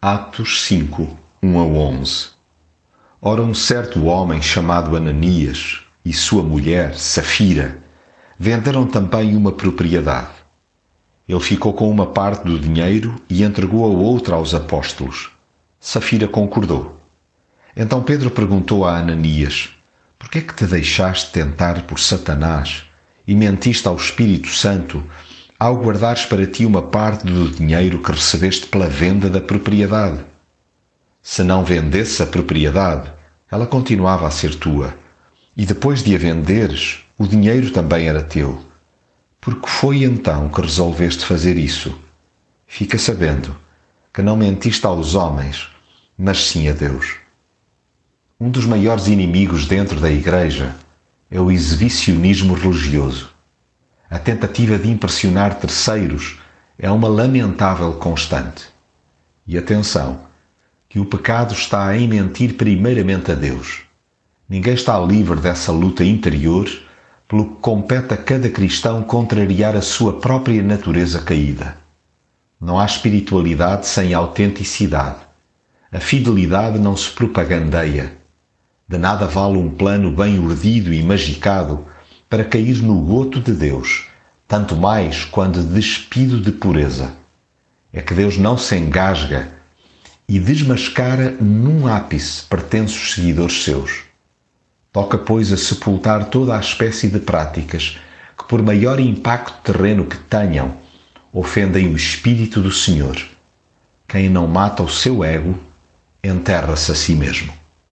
Atos 5, 1 a 11 Ora, um certo homem chamado Ananias e sua mulher, Safira, venderam também uma propriedade. Ele ficou com uma parte do dinheiro e entregou a outra aos apóstolos. Safira concordou. Então Pedro perguntou a Ananias: Por que é que te deixaste tentar por Satanás e mentiste ao Espírito Santo ao guardares para ti uma parte do dinheiro que recebeste pela venda da propriedade. Se não vendesse a propriedade, ela continuava a ser tua, e depois de a venderes, o dinheiro também era teu. Porque foi então que resolveste fazer isso? Fica sabendo que não mentiste aos homens, mas sim a Deus. Um dos maiores inimigos dentro da Igreja é o exibicionismo religioso. A tentativa de impressionar terceiros é uma lamentável constante. E atenção, que o pecado está em mentir primeiramente a Deus. Ninguém está livre dessa luta interior, pelo que compete a cada cristão contrariar a sua própria natureza caída. Não há espiritualidade sem autenticidade. A fidelidade não se propagandeia. De nada vale um plano bem urdido e magicado para cair no goto de Deus, tanto mais quando despido de pureza. É que Deus não se engasga e desmascara num ápice pertences seguidores seus. Toca, pois, a sepultar toda a espécie de práticas que, por maior impacto terreno que tenham, ofendem o Espírito do Senhor. Quem não mata o seu ego, enterra-se a si mesmo.